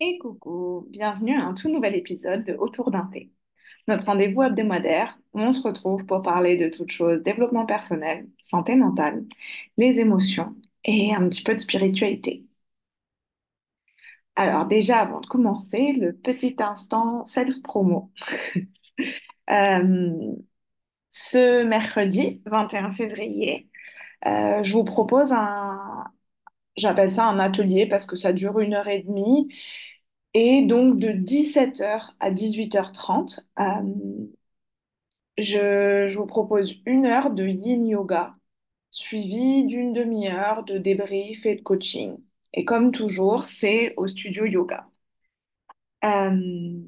Et coucou, bienvenue à un tout nouvel épisode de Autour d'un thé. Notre rendez-vous hebdomadaire où on se retrouve pour parler de toutes choses développement personnel, santé mentale, les émotions et un petit peu de spiritualité. Alors déjà, avant de commencer, le petit instant self-promo. Euh, ce mercredi 21 février, euh, je vous propose un, j'appelle ça un atelier parce que ça dure une heure et demie Et donc de 17h à 18h30, euh, je, vous propose une heure de yin yoga, suivie d'une demi-heure de débrief et de coaching. Et comme toujours, c'est au studio yoga. Euh,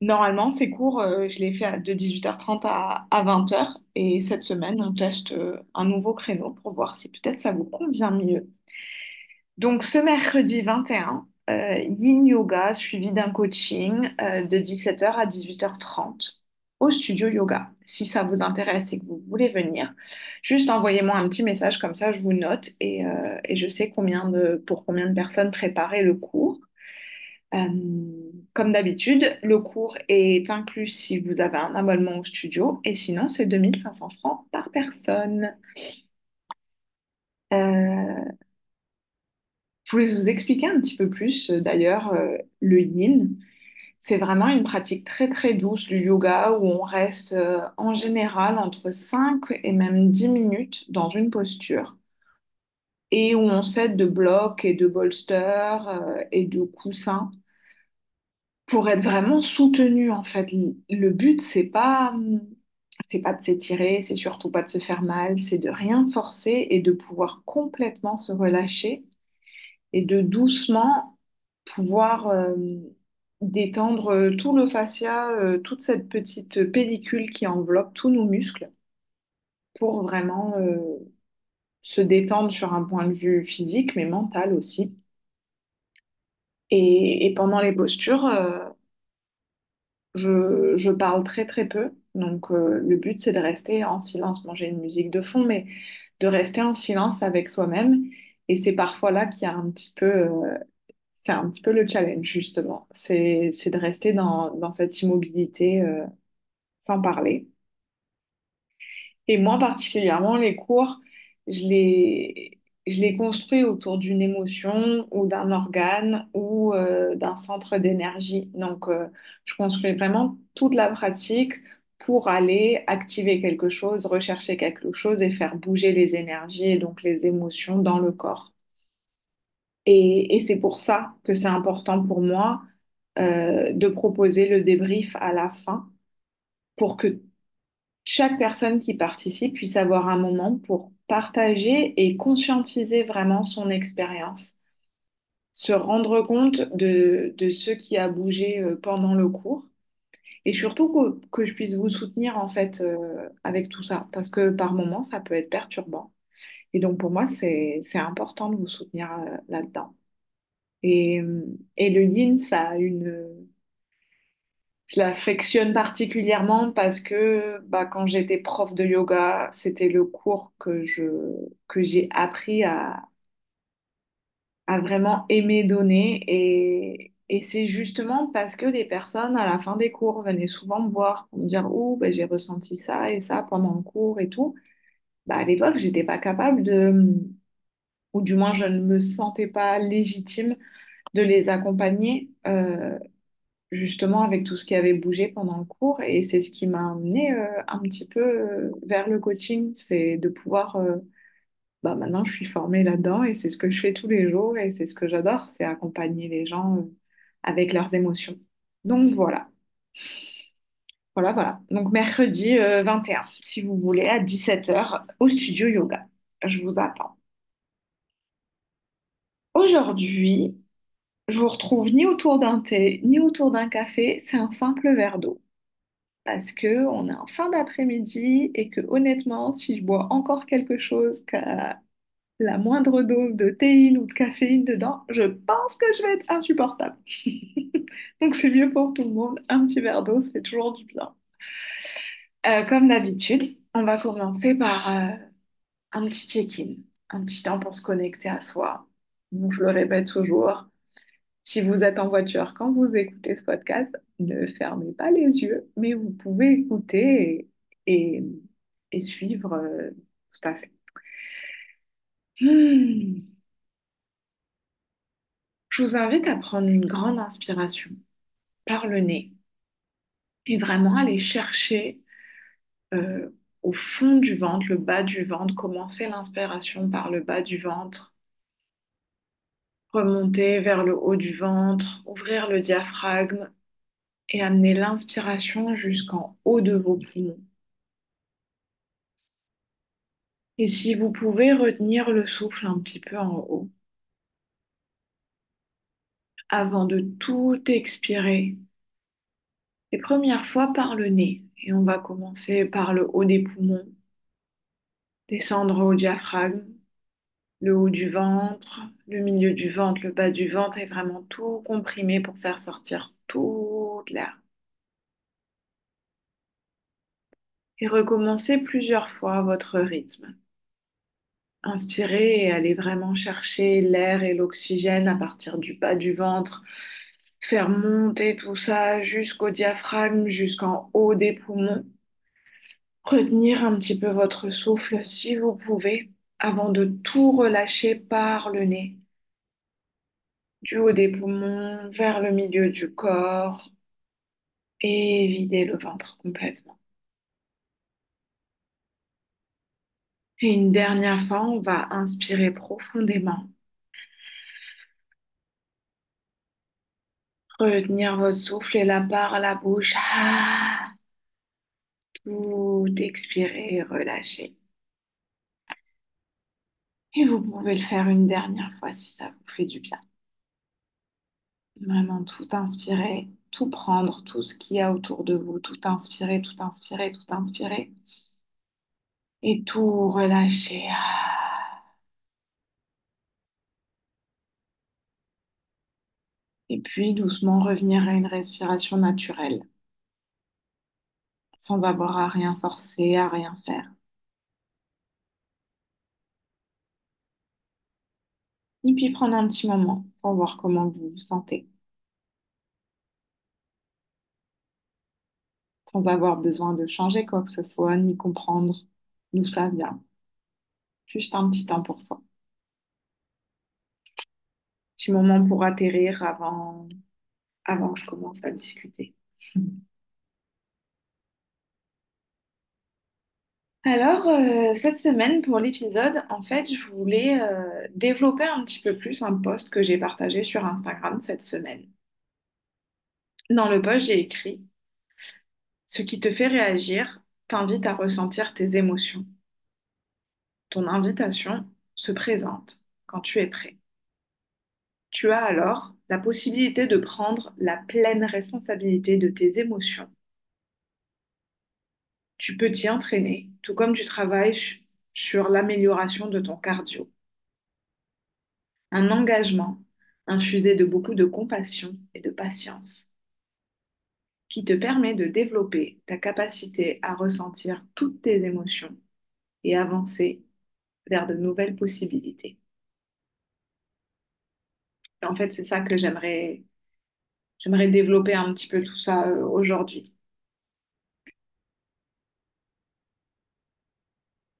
normalement, ces cours, euh, je les fais de 18h30 à, à 20h. Et cette semaine, on teste un nouveau créneau pour voir si peut-être ça vous convient mieux. Donc, ce mercredi 21, euh, Yin Yoga suivi d'un coaching euh, de 17h à 18h30 au studio yoga. Si ça vous intéresse et que vous voulez venir, juste envoyez-moi un petit message comme ça, je vous note et, euh, je sais pour combien de personnes préparer le cours. Comme d'habitude, le cours est inclus si vous avez un abonnement au studio et sinon, c'est 2500 francs par personne. Voulais vous expliquer un petit peu plus, euh, d'ailleurs, euh, le yin? C'est vraiment une pratique très très douce du yoga où on reste euh, en général entre 5 et même 10 minutes dans une posture et où on s'aide de blocs et de bolsters et de coussins pour être vraiment soutenu en fait. Le but, c'est pas, c'est pas de s'étirer, c'est surtout pas de se faire mal, c'est de rien forcer et de pouvoir complètement se relâcher et de doucement pouvoir euh, détendre euh, tout le fascia, euh, toute cette petite pellicule qui enveloppe tous nos muscles pour vraiment se détendre sur un point de vue physique, mais mental aussi. Et, pendant les postures, je, je parle très très peu. Donc le but, c'est de rester en silence, manger une musique de fond, mais de rester en silence avec soi-même. Et c'est parfois là qu'il y a un petit peu euh, C'est un petit peu le challenge, justement. C'est, de rester dans, cette immobilité euh, sans parler. Et moi, particulièrement, les cours, je les, construis autour d'une émotion ou d'un organe ou euh, d'un centre d'énergie. Donc, je construis vraiment toute la pratique pour aller activer quelque chose, rechercher quelque chose et faire bouger les énergies et donc les émotions dans le corps. Et, c'est pour ça que c'est important pour moi euh, de proposer le débrief à la fin pour que chaque personne qui participe puisse avoir un moment pour partager et conscientiser vraiment son expérience, se rendre compte de, de ce qui a bougé euh, pendant le cours et surtout que, que je puisse vous soutenir en fait euh, avec tout ça parce que par moments ça peut être perturbant. Et donc pour moi, c'est, important de vous soutenir euh, là-dedans. Et, et le yin, ça a une, Je l'affectionne particulièrement parce que bah, quand j'étais prof de yoga, c'était le cours que je, que j'ai appris à, à vraiment aimer donner. Et, et c'est justement parce que les personnes, à la fin des cours, venaient souvent me voir pour me dire, Oh, j'ai ressenti ça et ça pendant le cours et tout. Bah, à l'époque, j'étais pas capable de, ou du moins, je ne me sentais pas légitime de les accompagner. euh, justement avec tout ce qui avait bougé pendant le cours. Et c'est ce qui m'a amené euh, un petit peu euh, vers le coaching, c'est de pouvoir, bah maintenant je suis formée là-dedans et c'est ce que je fais tous les jours et c'est ce que j'adore, c'est accompagner les gens avec leurs émotions. Donc voilà, voilà, voilà. Donc mercredi euh, 21, si vous voulez, à 17h au studio yoga. Je vous attends. Aujourd'hui, je vous retrouve ni autour d'un thé, ni autour d'un café, c'est un simple verre d'eau. parce que on est en fin d'après-midi et que honnêtement, si je bois encore quelque chose la moindre dose de théine ou de caféine dedans, je pense que je vais être insupportable. Donc c'est mieux pour tout le monde. Un petit verre d'eau, ça fait toujours du bien. Euh, comme d'habitude, on va commencer par euh, un petit check-in, un petit temps pour se connecter à soi. Je le répète toujours, Si vous êtes en voiture quand vous écoutez ce podcast, ne fermez pas les yeux, mais vous pouvez écouter et, et- et suivre euh, tout à fait. Hmm. Je vous invite à prendre une grande inspiration par le nez et vraiment aller chercher euh, au fond du ventre, le bas du ventre, commencer l'inspiration par le bas du ventre, remonter vers le haut du ventre, ouvrir le diaphragme et amener l'inspiration jusqu'en haut de vos poumons. Et si vous pouvez retenir le souffle un petit peu en haut avant de tout expirer, les premières fois par le nez. Et on va commencer par le haut des poumons, descendre au diaphragme, le haut du ventre, le milieu du ventre, le bas du ventre et vraiment tout comprimer pour faire sortir toute l'air. Et recommencez plusieurs fois votre rythme. Inspirez et allez vraiment chercher l'air et l'oxygène à partir du bas du ventre, faire monter tout ça jusqu'au diaphragme, jusqu'en haut des poumons. Retenir un petit peu votre souffle si vous pouvez avant de tout relâcher par le nez, du haut des poumons vers le milieu du corps et vider le ventre complètement. Et une dernière fois, on va inspirer profondément. Retenir votre souffle et la part à la bouche. Ah, tout expirer relâcher. Et vous pouvez le faire une dernière fois si ça vous fait du bien. Vraiment tout inspirer, tout prendre, tout ce qu'il y a autour de vous, tout inspirer, tout inspirer, tout inspirer. Et tout relâcher. Ah. Et puis doucement revenir à une respiration naturelle, sans avoir à rien forcer, à rien faire. Et puis prendre un petit moment pour voir comment vous vous sentez, sans avoir besoin de changer quoi que ce soit, ni comprendre d'où ça vient. Juste un petit temps pour soi. Petit moment pour atterrir avant, avant que je commence à discuter. Alors, euh, cette semaine, pour l'épisode, en fait, je voulais euh, développer un petit peu plus un post que j'ai partagé sur Instagram cette semaine. Dans le post, j'ai écrit Ce qui te fait réagir t'invite à ressentir tes émotions. Ton invitation se présente quand tu es prêt. Tu as alors la possibilité de prendre la pleine responsabilité de tes émotions. Tu peux t'y entraîner, tout comme tu travailles su- sur l'amélioration de ton cardio. Un engagement infusé de beaucoup de compassion et de patience qui te permet de développer ta capacité à ressentir toutes tes émotions et avancer vers de nouvelles possibilités. En fait, c'est ça que j'aimerais j'aimerais développer un petit peu tout ça euh, aujourd'hui.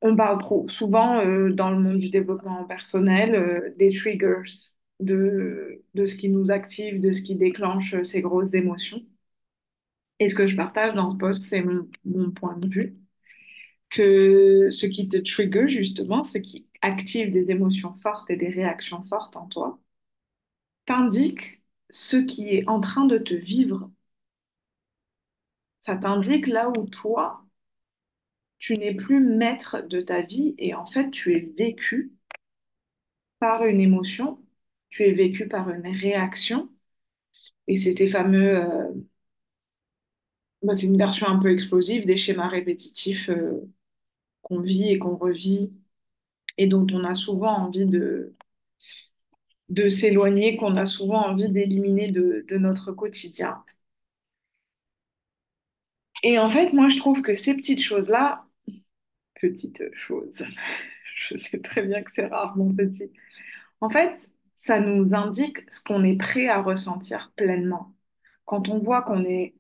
On parle trop souvent euh, dans le monde du développement personnel euh, des triggers, de, de ce qui nous active, de ce qui déclenche ces grosses émotions. Et ce que je partage dans ce post, c'est mon, point de vue, que ce qui te trigger justement, ce qui active des émotions fortes et des réactions fortes en toi, t'indique ce qui est en train de te vivre. Ça t'indique là où toi, tu n'es plus maître de ta vie et en fait, tu es vécu par une émotion, tu es vécu par une réaction. Et c'est ces fameux, euh, bah, c'est une version un peu explosive des schémas répétitifs euh, qu'on vit et qu'on revit et dont on a souvent envie de, de s'éloigner, qu'on a souvent envie d'éliminer de, de notre quotidien. Et en fait, moi, je trouve que ces petites choses-là, petites choses, je sais très bien que c'est rarement petit. En fait, ça nous indique ce qu'on est prêt à ressentir pleinement. Quand on voit qu'on est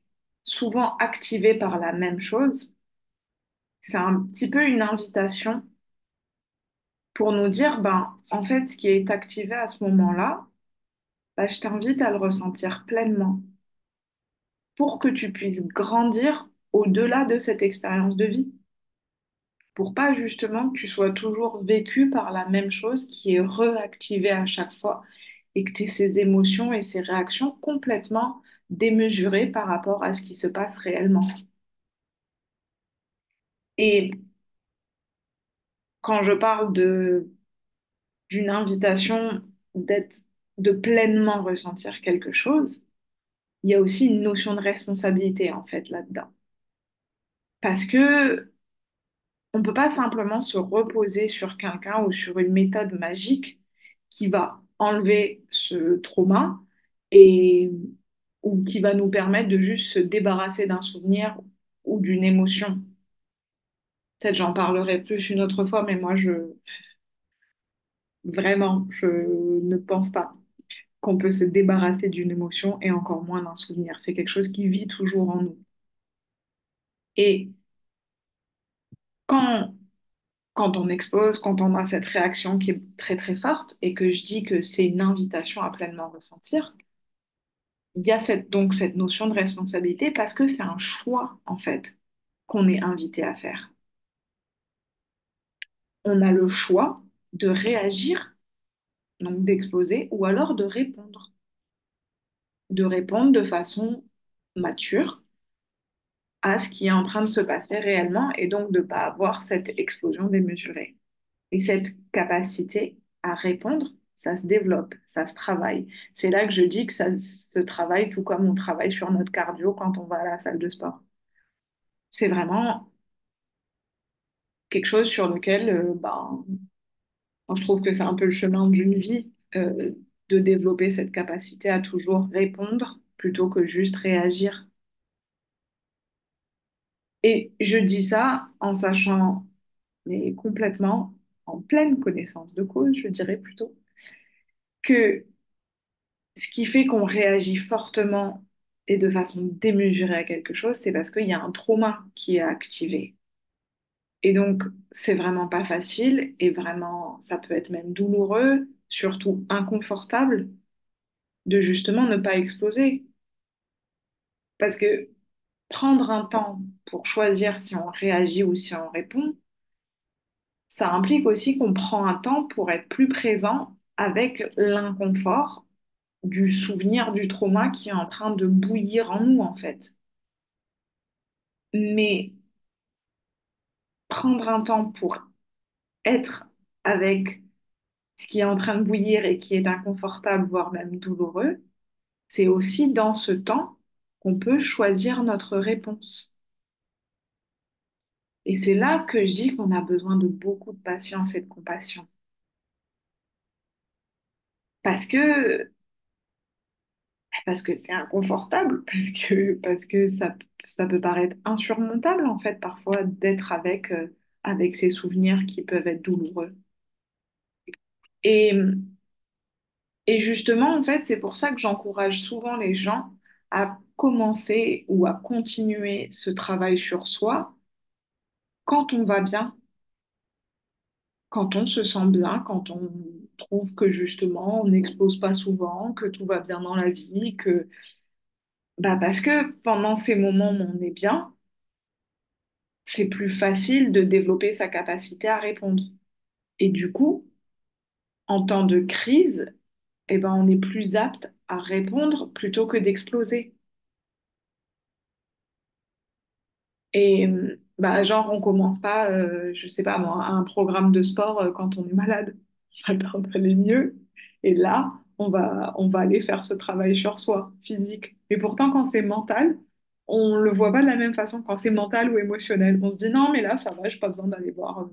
souvent activé par la même chose, c'est un petit peu une invitation pour nous dire, ben, en fait, ce qui est activé à ce moment-là, ben, je t'invite à le ressentir pleinement pour que tu puisses grandir au-delà de cette expérience de vie. Pour pas justement que tu sois toujours vécu par la même chose qui est réactivée à chaque fois et que tu aies ces émotions et ces réactions complètement démesurées par rapport à ce qui se passe réellement. Et quand je parle de d'une invitation d'être, de pleinement ressentir quelque chose, il y a aussi une notion de responsabilité en fait là-dedans. Parce que on peut pas simplement se reposer sur quelqu'un ou sur une méthode magique qui va enlever ce trauma et ou qui va nous permettre de juste se débarrasser d'un souvenir ou d'une émotion. Peut-être j'en parlerai plus une autre fois, mais moi je vraiment je ne pense pas qu'on peut se débarrasser d'une émotion et encore moins d'un souvenir. C'est quelque chose qui vit toujours en nous. Et quand, quand on expose, quand on a cette réaction qui est très très forte et que je dis que c'est une invitation à pleinement ressentir, il y a cette, donc cette notion de responsabilité parce que c'est un choix en fait qu'on est invité à faire. On a le choix de réagir, donc d'exposer, ou alors de répondre. De répondre de façon mature à ce qui est en train de se passer réellement et donc de ne pas avoir cette explosion démesurée. Et cette capacité à répondre, ça se développe, ça se travaille. C'est là que je dis que ça se travaille tout comme on travaille sur notre cardio quand on va à la salle de sport. C'est vraiment quelque chose sur lequel euh, ben, je trouve que c'est un peu le chemin d'une vie euh, de développer cette capacité à toujours répondre plutôt que juste réagir. Et je dis ça en sachant, mais complètement en pleine connaissance de cause, je dirais plutôt, que ce qui fait qu'on réagit fortement et de façon démesurée à quelque chose, c'est parce qu'il y a un trauma qui est activé. Et donc, c'est vraiment pas facile et vraiment, ça peut être même douloureux, surtout inconfortable, de justement ne pas exploser. Parce que prendre un temps pour choisir si on réagit ou si on répond, ça implique aussi qu'on prend un temps pour être plus présent avec l'inconfort du souvenir du trauma qui est en train de bouillir en nous, en fait. Mais prendre un temps pour être avec ce qui est en train de bouillir et qui est inconfortable, voire même douloureux, c'est aussi dans ce temps qu'on peut choisir notre réponse. Et c'est là que je dis qu'on a besoin de beaucoup de patience et de compassion. Parce que parce que c'est inconfortable, parce que, parce que ça, ça peut paraître insurmontable en fait parfois d'être avec, euh, avec ces souvenirs qui peuvent être douloureux. Et, et justement, en fait, c'est pour ça que j'encourage souvent les gens à commencer ou à continuer ce travail sur soi quand on va bien, quand on se sent bien, quand on trouve que justement on n'expose pas souvent, que tout va bien dans la vie, que bah parce que pendant ces moments où on est bien, c'est plus facile de développer sa capacité à répondre. Et du coup, en temps de crise, eh ben, on est plus apte à répondre plutôt que d'exploser. Et bah, genre, on commence pas, euh, je sais pas moi, un programme de sport euh, quand on est malade. On va aller mieux. Et là, on va, on va aller faire ce travail sur soi, physique. Et pourtant, quand c'est mental, on le voit pas de la même façon quand c'est mental ou émotionnel. On se dit non, mais là, ça va, j'ai pas besoin d'aller voir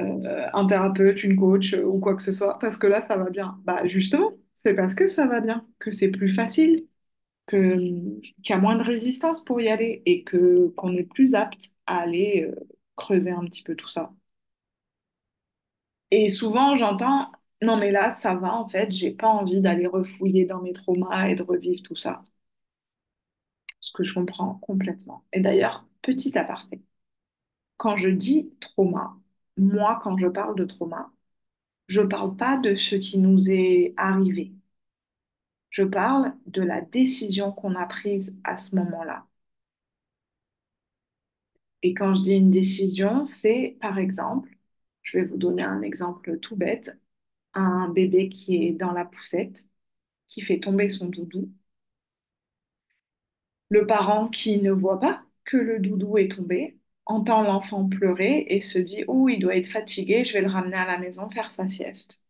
euh, un thérapeute, une coach ou quoi que ce soit, parce que là, ça va bien. Bah, justement, c'est parce que ça va bien que c'est plus facile qu'il y a moins de résistance pour y aller et qu'on est plus apte à aller euh, creuser un petit peu tout ça. Et souvent, j'entends, non mais là, ça va en fait, j'ai pas envie d'aller refouiller dans mes traumas et de revivre tout ça. Ce que je comprends complètement. Et d'ailleurs, petit aparté, quand je dis trauma, moi, quand je parle de trauma, je parle pas de ce qui nous est arrivé. Je parle de la décision qu'on a prise à ce moment-là. Et quand je dis une décision, c'est par exemple, je vais vous donner un exemple tout bête, un bébé qui est dans la poussette, qui fait tomber son doudou, le parent qui ne voit pas que le doudou est tombé, entend l'enfant pleurer et se dit, Oh, il doit être fatigué, je vais le ramener à la maison faire sa sieste.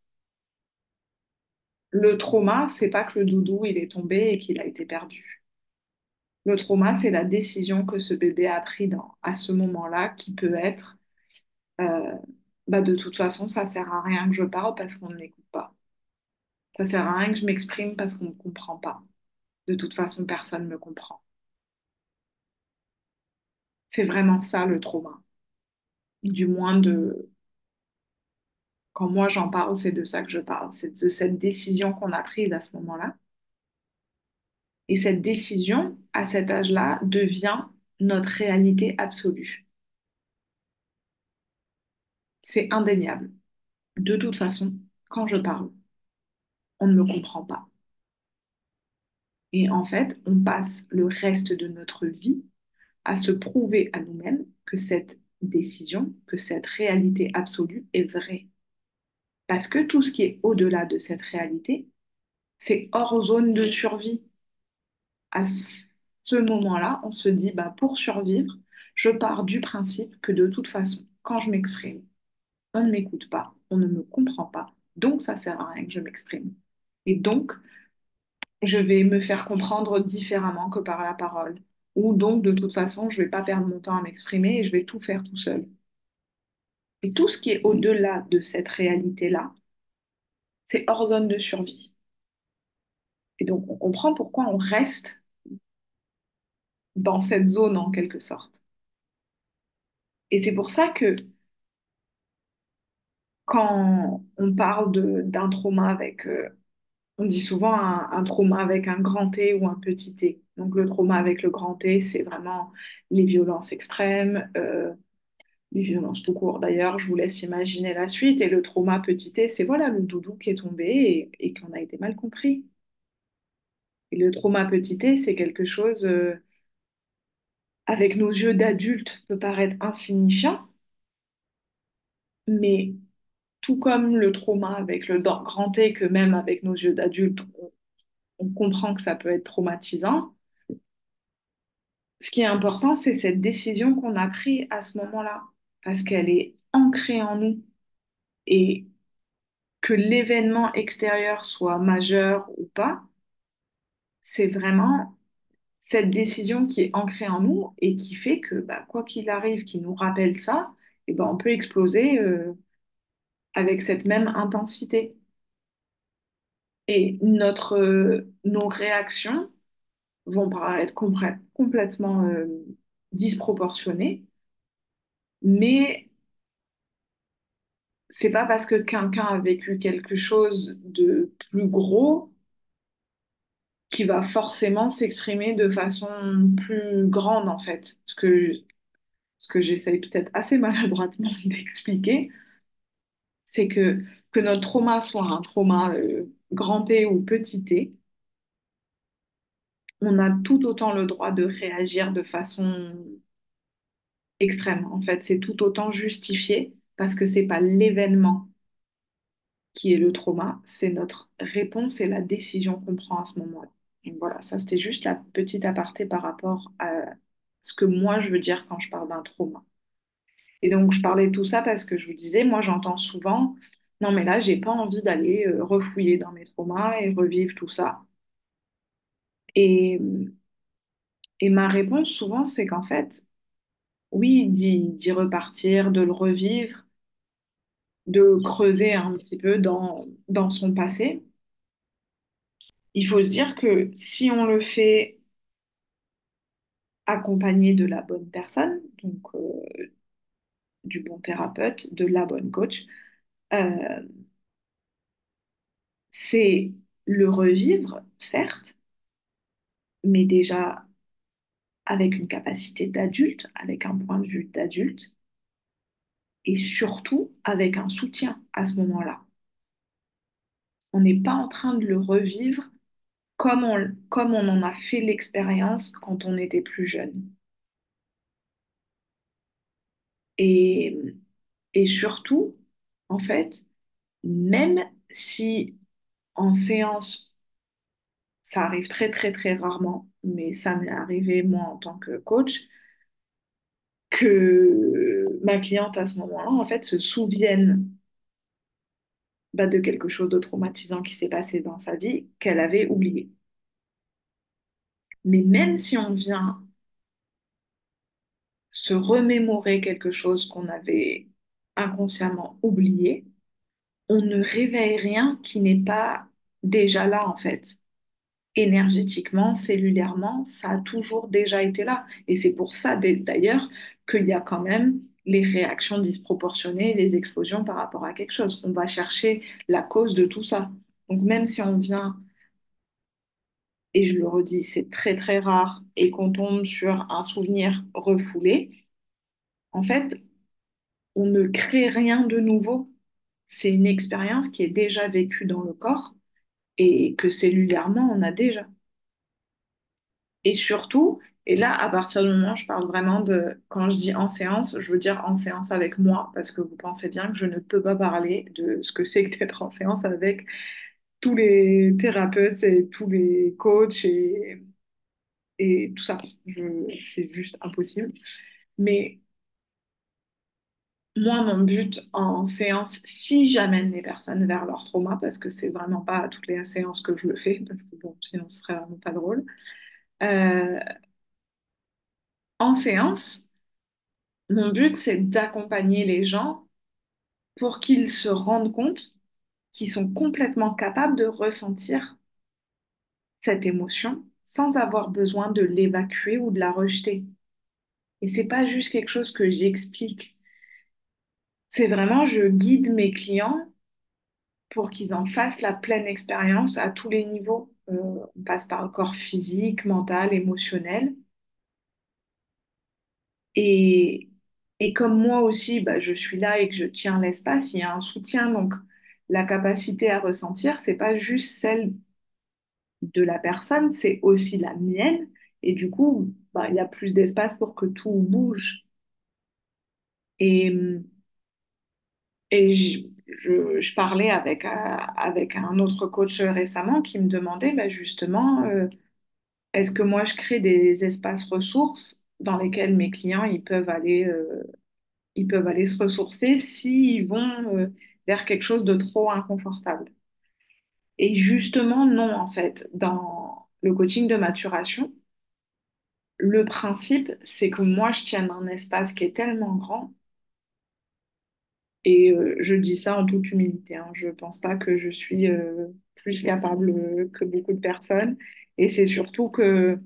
Le trauma, c'est pas que le doudou est tombé et qu'il a été perdu. Le trauma, c'est la décision que ce bébé a pris dans, à ce moment-là, qui peut être, euh, bah de toute façon, ça sert à rien que je parle parce qu'on ne m'écoute pas. Ça sert à rien que je m'exprime parce qu'on ne comprend pas. De toute façon, personne ne me comprend. C'est vraiment ça le trauma. Du moins de quand moi j'en parle, c'est de ça que je parle. C'est de cette décision qu'on a prise à ce moment-là. Et cette décision, à cet âge-là, devient notre réalité absolue. C'est indéniable. De toute façon, quand je parle, on ne me comprend pas. Et en fait, on passe le reste de notre vie à se prouver à nous-mêmes que cette décision, que cette réalité absolue est vraie. Parce que tout ce qui est au-delà de cette réalité, c'est hors zone de survie. À ce moment-là, on se dit, bah, pour survivre, je pars du principe que de toute façon, quand je m'exprime, on ne m'écoute pas, on ne me comprend pas, donc ça sert à rien que je m'exprime. Et donc, je vais me faire comprendre différemment que par la parole. Ou donc, de toute façon, je ne vais pas perdre mon temps à m'exprimer et je vais tout faire tout seul. Et tout ce qui est au-delà de cette réalité-là, c'est hors zone de survie. Et donc, on comprend pourquoi on reste dans cette zone en quelque sorte. Et c'est pour ça que quand on parle d'un trauma avec, euh, on dit souvent un, un, trauma avec un grand T ou un petit T. Donc le trauma avec le grand T, c'est vraiment les violences extrêmes, euh, les violences tout court. D'ailleurs, je vous laisse imaginer la suite. Et le trauma petit T, c'est voilà le doudou qui est tombé et, et qu'on a été mal compris. Et le trauma petit T, c'est quelque chose, euh, avec nos yeux d'adultes, peut paraître insignifiant, mais tout comme le trauma avec le grand T, que même avec nos yeux d'adultes, on, comprend que ça peut être traumatisant. Ce qui est important, c'est cette décision qu'on a prise à ce moment-là, parce qu'elle est ancrée en nous. Et que l'événement extérieur soit majeur ou pas, c'est vraiment cette décision qui est ancrée en nous et qui fait que, bah, quoi qu'il arrive, qui nous rappelle ça, et ben, on peut exploser euh, avec cette même intensité. Et notre, euh, nos réactions vont paraître complètement euh, disproportionnées, mais c'est pas parce que quelqu'un a vécu quelque chose de plus gros qui va forcément s'exprimer de façon plus grande en fait. Ce que, ce que j'essaye peut-être assez maladroitement d'expliquer, c'est que, que notre trauma soit un trauma euh, grand T ou petit t, on a tout autant le droit de réagir de façon extrême. En fait, c'est tout autant justifié parce que c'est pas l'événement qui est le trauma, c'est notre réponse et la décision qu'on prend à ce moment-là. Voilà, ça c'était juste la petite aparté par rapport à ce que moi je veux dire quand je parle d'un trauma. Et donc je parlais de tout ça parce que je vous disais, moi j'entends souvent, non mais là j'ai pas envie d'aller euh, refouiller dans mes traumas et revivre tout ça. Et, et ma réponse souvent c'est qu'en fait, oui, d'y repartir, de le revivre, de creuser un petit peu dans, dans son passé, il faut se dire que si on le fait accompagné de la bonne personne, donc euh, du bon thérapeute, de la bonne coach, euh, c'est le revivre, certes, mais déjà avec une capacité d'adulte, avec un point de vue d'adulte, et surtout avec un soutien à ce moment-là. On n'est pas en train de le revivre comme on, comme on en a fait l'expérience quand on était plus jeune. Et, surtout, en fait, même si en séance, ça arrive très très très rarement, mais ça m'est arrivé moi en tant que coach, que ma cliente à ce moment-là, en fait, se souvienne bah, de quelque chose de traumatisant qui s'est passé dans sa vie qu'elle avait oublié. Mais même si on vient se remémorer quelque chose qu'on avait inconsciemment oublié, on ne réveille rien qui n'est pas déjà là en fait. Énergétiquement, cellulairement, ça a toujours déjà été là. Et c'est pour ça d'ailleurs qu'il y a quand même les réactions disproportionnées, les explosions par rapport à quelque chose. On va chercher la cause de tout ça. Donc même si on vient, et je le redis, c'est très très rare, et qu'on tombe sur un souvenir refoulé, en fait, on ne crée rien de nouveau. C'est une expérience qui est déjà vécue dans le corps et que cellulairement, on a déjà. Et surtout, et là, à partir du moment, je parle vraiment de, quand je dis en séance, je veux dire en séance avec moi, parce que vous pensez bien que je ne peux pas parler de ce que c'est que d'être en séance avec tous les thérapeutes et tous les coachs et, et tout ça. C'est juste impossible. Mais moi, mon but en séance, si j'amène les personnes vers leur trauma, parce que c'est vraiment pas à toutes les séances que je le fais, parce que bon, sinon ce serait vraiment pas drôle. Euh, en séance, mon but, c'est d'accompagner les gens pour qu'ils se rendent compte qu'ils sont complètement capables de ressentir cette émotion sans avoir besoin de l'évacuer ou de la rejeter. Et c'est pas juste quelque chose que j'explique. C'est vraiment, je guide mes clients pour qu'ils en fassent la pleine expérience à tous les niveaux. Euh, on passe par le corps physique, mental, émotionnel. Et, et comme moi aussi, bah, je suis là et que je tiens l'espace, il y a un soutien. Donc, la capacité à ressentir, c'est pas juste celle de la personne, c'est aussi la mienne. Et du coup, bah, il y a plus d'espace pour que tout bouge. Et, et je, je, parlais avec, euh, avec un autre coach récemment qui me demandait bah, justement, euh, est-ce que moi je crée des espaces ressources dans lesquels mes clients ils peuvent aller, euh, ils peuvent aller se ressourcer s'ils vont euh, vers quelque chose de trop inconfortable. Et justement, non, en fait, dans le coaching de maturation, le principe, c'est que moi, je tienne un espace qui est tellement grand, et euh, je dis ça en toute humilité, hein, je ne pense pas que je suis euh, plus capable que beaucoup de personnes, et c'est surtout que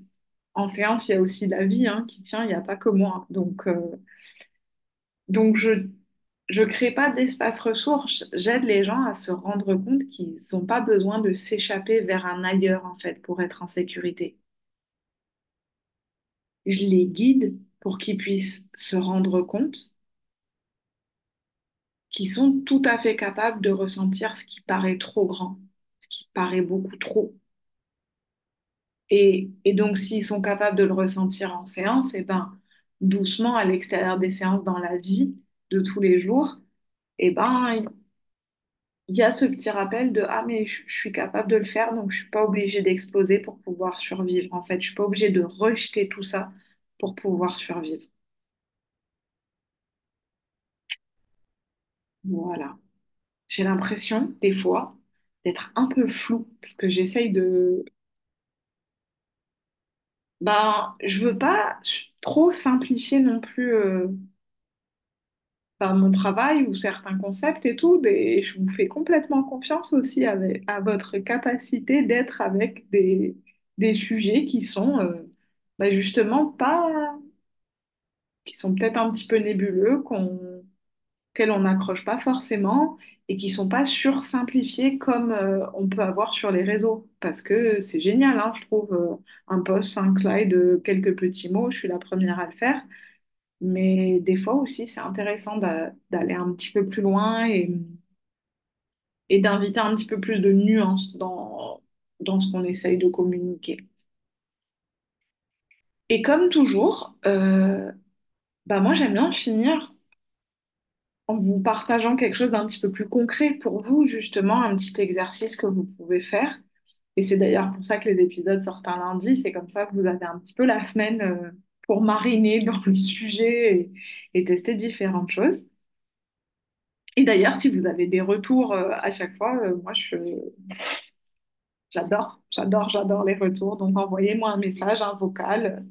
en séance, il y a aussi la vie hein, qui tient, il n'y a pas que moi. Donc, euh, donc je je crée pas d'espace ressources, j'aide les gens à se rendre compte qu'ils n'ont pas besoin de s'échapper vers un ailleurs, en fait, pour être en sécurité. Je les guide pour qu'ils puissent se rendre compte qu'ils sont tout à fait capables de ressentir ce qui paraît trop grand, ce qui paraît beaucoup trop. Et, et donc, s'ils sont capables de le ressentir en séance, et ben, doucement, à l'extérieur des séances, dans la vie de tous les jours, et ben, il y a ce petit rappel de ah mais je, suis capable de le faire donc je suis pas obligée d'exploser pour pouvoir survivre. En fait je suis pas obligée de rejeter tout ça pour pouvoir survivre. Voilà. J'ai l'impression des fois d'être un peu floue parce que j'essaye de ben je veux pas trop simplifier non plus euh, par mon travail ou certains concepts et tout, et je vous fais complètement confiance aussi à votre capacité d'être avec des, des sujets qui sont euh, bah, justement pas, qui sont peut-être un petit peu nébuleux, qu'on, auxquelles on n'accroche pas forcément et qui sont pas sursimplifiées comme euh, on peut avoir sur les réseaux. Parce que c'est génial, hein, je trouve, euh, un post, cinq slides, quelques petits mots, je suis la première à le faire. Mais des fois aussi, c'est intéressant d'a- d'aller un petit peu plus loin et, et d'inviter un petit peu plus de nuances dans, dans ce qu'on essaye de communiquer. Et comme toujours, euh, bah moi j'aime bien finir en vous partageant quelque chose d'un petit peu plus concret pour vous, justement, un petit exercice que vous pouvez faire. Et c'est d'ailleurs pour ça que les épisodes sortent un lundi. C'est comme ça que vous avez un petit peu la semaine euh, pour mariner dans le sujet et, tester différentes choses. Et d'ailleurs, si vous avez des retours euh, à chaque fois, euh, moi, j'adore, j'adore, j'adore les retours. Donc, envoyez-moi un message, un vocal.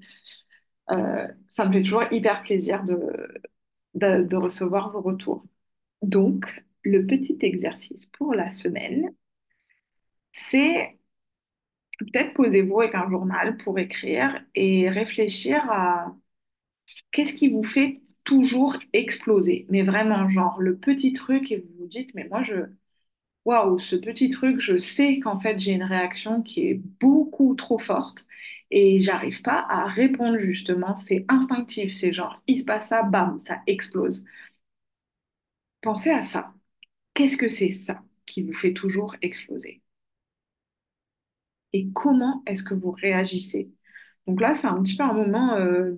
Euh, ça me fait toujours hyper plaisir de recevoir vos retours. Donc, le petit exercice pour la semaine, c'est peut-être posez-vous avec un journal pour écrire et réfléchir à qu'est-ce qui vous fait toujours exploser. Mais vraiment, genre le petit truc et vous vous dites, mais moi, je, waouh, ce petit truc, je sais qu'en fait, j'ai une réaction qui est beaucoup trop forte et j'arrive pas à répondre justement. C'est instinctif, c'est genre, il se passe ça, bam, ça explose. Pensez à ça. Qu'est-ce que c'est ça qui vous fait toujours exploser? Et comment est-ce que vous réagissez? Donc là, c'est un petit peu un moment euh,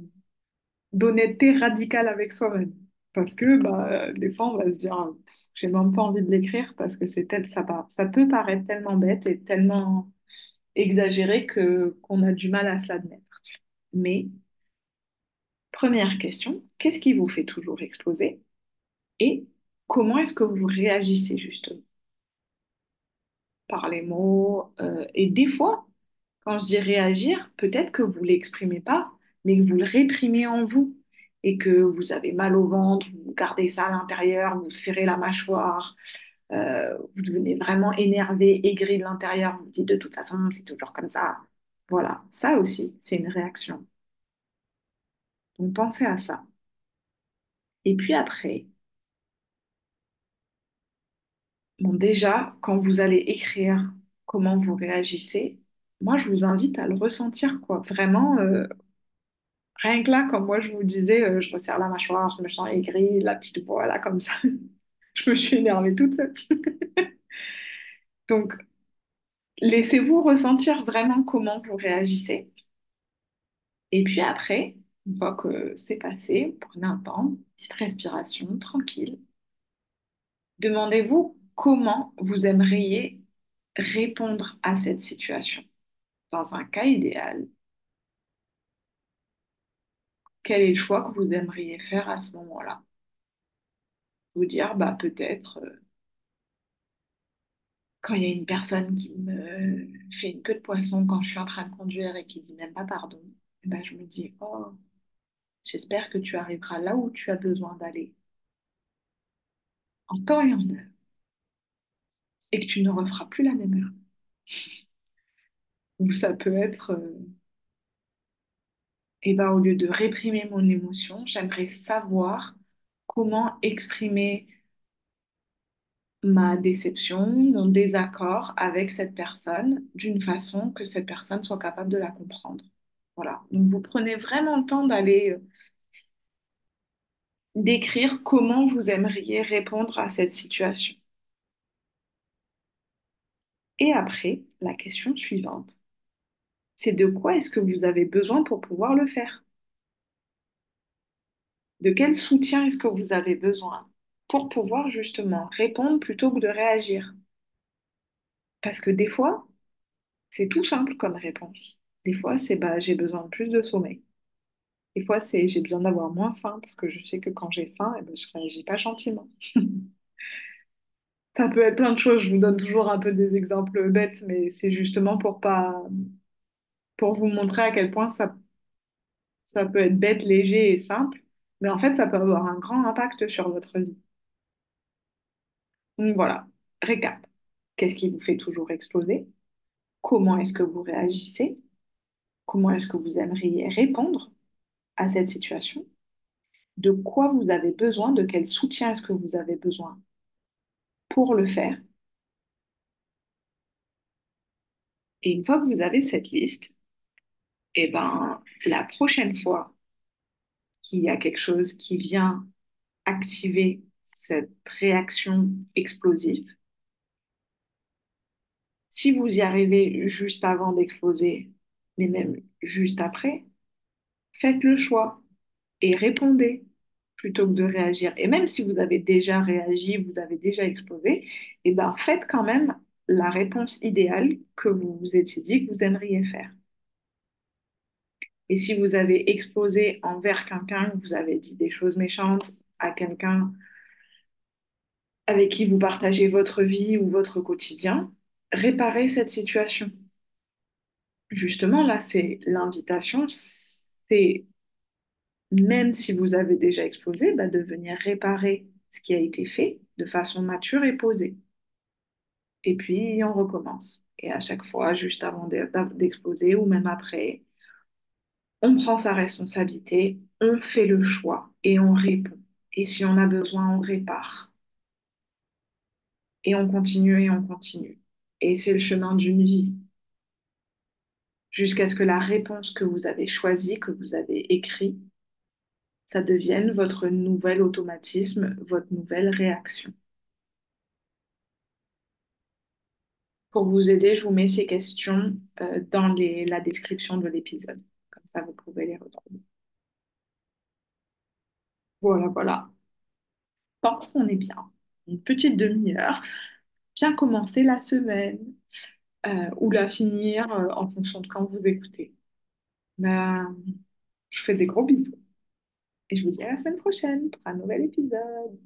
d'honnêteté radicale avec soi-même. Parce que bah, des fois, on va se dire, Pff, j'ai même pas envie de l'écrire parce que c'est ça peut paraître tellement bête et tellement exagéré que qu'on a du mal à se l'admettre. Mais première question, qu'est-ce qui vous fait toujours exploser? Et comment est-ce que vous réagissez justement? Par les mots. euh, et des fois, Quand je dis réagir, peut-être que vous ne l'exprimez pas, mais que vous le réprimez en vous et que vous avez mal au ventre, vous gardez ça à l'intérieur, vous serrez la mâchoire, euh, vous devenez vraiment énervé, aigri de l'intérieur, vous dites de toute façon, c'est toujours comme ça. Voilà, ça aussi, c'est une réaction. Donc pensez à ça. Et puis après, bon, déjà, quand vous allez écrire comment vous réagissez, moi, je vous invite à le ressentir, quoi. Vraiment, euh, Rien que là, comme moi je vous disais, euh, je resserre la mâchoire, je me sens aigrie, la petite voix là comme ça. Je me suis énervée toute seule. Donc, laissez-vous ressentir vraiment comment vous réagissez. Et puis après, une fois que c'est passé, prenez un temps, petite respiration, tranquille. Demandez-vous comment vous aimeriez répondre à cette situation. Dans un cas idéal, quel est le choix que vous aimeriez faire à ce moment-là? Vous dire, bah peut-être. euh, quand il y a une personne qui me fait une queue de poisson quand je suis en train de conduire et qui dit même pas pardon, eh ben, je me dis, oh, j'espère que tu arriveras là où tu as besoin d'aller, en temps et en heure, et que tu ne referas plus la même erreur. Ou ça peut être, euh, eh ben, au lieu de réprimer mon émotion, j'aimerais savoir comment exprimer ma déception, mon désaccord avec cette personne d'une façon que cette personne soit capable de la comprendre. Voilà. Donc, vous prenez vraiment le temps d'aller euh, d'écrire comment vous aimeriez répondre à cette situation. Et après, la question suivante, c'est de quoi est-ce que vous avez besoin pour pouvoir le faire? De quel soutien est-ce que vous avez besoin pour pouvoir justement répondre plutôt que de réagir? Parce que des fois, c'est tout simple comme réponse. Des fois, c'est bah, j'ai besoin de plus de sommeil. Des fois, c'est j'ai besoin d'avoir moins faim parce que je sais que quand j'ai faim, eh ben, je réagis pas gentiment. Ça peut être plein de choses. Je vous donne toujours un peu des exemples bêtes, mais c'est justement pour pas, pour vous montrer à quel point ça, ça peut être bête, léger et simple. Mais en fait, ça peut avoir un grand impact sur votre vie. Donc voilà, récap. Qu'est-ce qui vous fait toujours exploser? Comment est-ce que vous réagissez? Comment est-ce que vous aimeriez répondre à cette situation? de quoi vous avez besoin, de quel soutien est-ce que vous avez besoin? Pour le faire. Et une fois que vous avez cette liste, et ben, la prochaine fois qu'il y a quelque chose qui vient activer cette réaction explosive, si vous y arrivez juste avant d'exploser, mais même juste après, faites le choix et répondez plutôt que de réagir. Et même si vous avez déjà réagi, vous avez déjà explosé, et ben faites quand même la réponse idéale que vous vous étiez dit que vous aimeriez faire. Et si vous avez explosé envers quelqu'un, que vous avez dit des choses méchantes à quelqu'un avec qui vous partagez votre vie ou votre quotidien, réparez cette situation. Justement, là, c'est l'invitation, c'est même si vous avez déjà explosé, bah, de venir réparer ce qui a été fait de façon mature et posée. Et puis, on recommence. Et à chaque fois, juste avant d'exploser ou même après, on prend sa responsabilité, on fait le choix et on répond. Et si on a besoin, on répare. Et on continue et on continue. Et c'est le chemin d'une vie. Jusqu'à ce que la réponse que vous avez choisie, que vous avez écrite, ça devienne votre nouvel automatisme, votre nouvelle réaction. Pour vous aider, je vous mets ces questions euh, dans la description de l'épisode. Comme ça, vous pouvez les retrouver. Voilà, voilà. Pense qu'on est bien. Une petite demi-heure. Bien commencer la semaine euh, ou la finir euh, en fonction de quand vous écoutez. Ben, je vous fais des gros bisous. Et je vous dis à la semaine prochaine pour un nouvel épisode.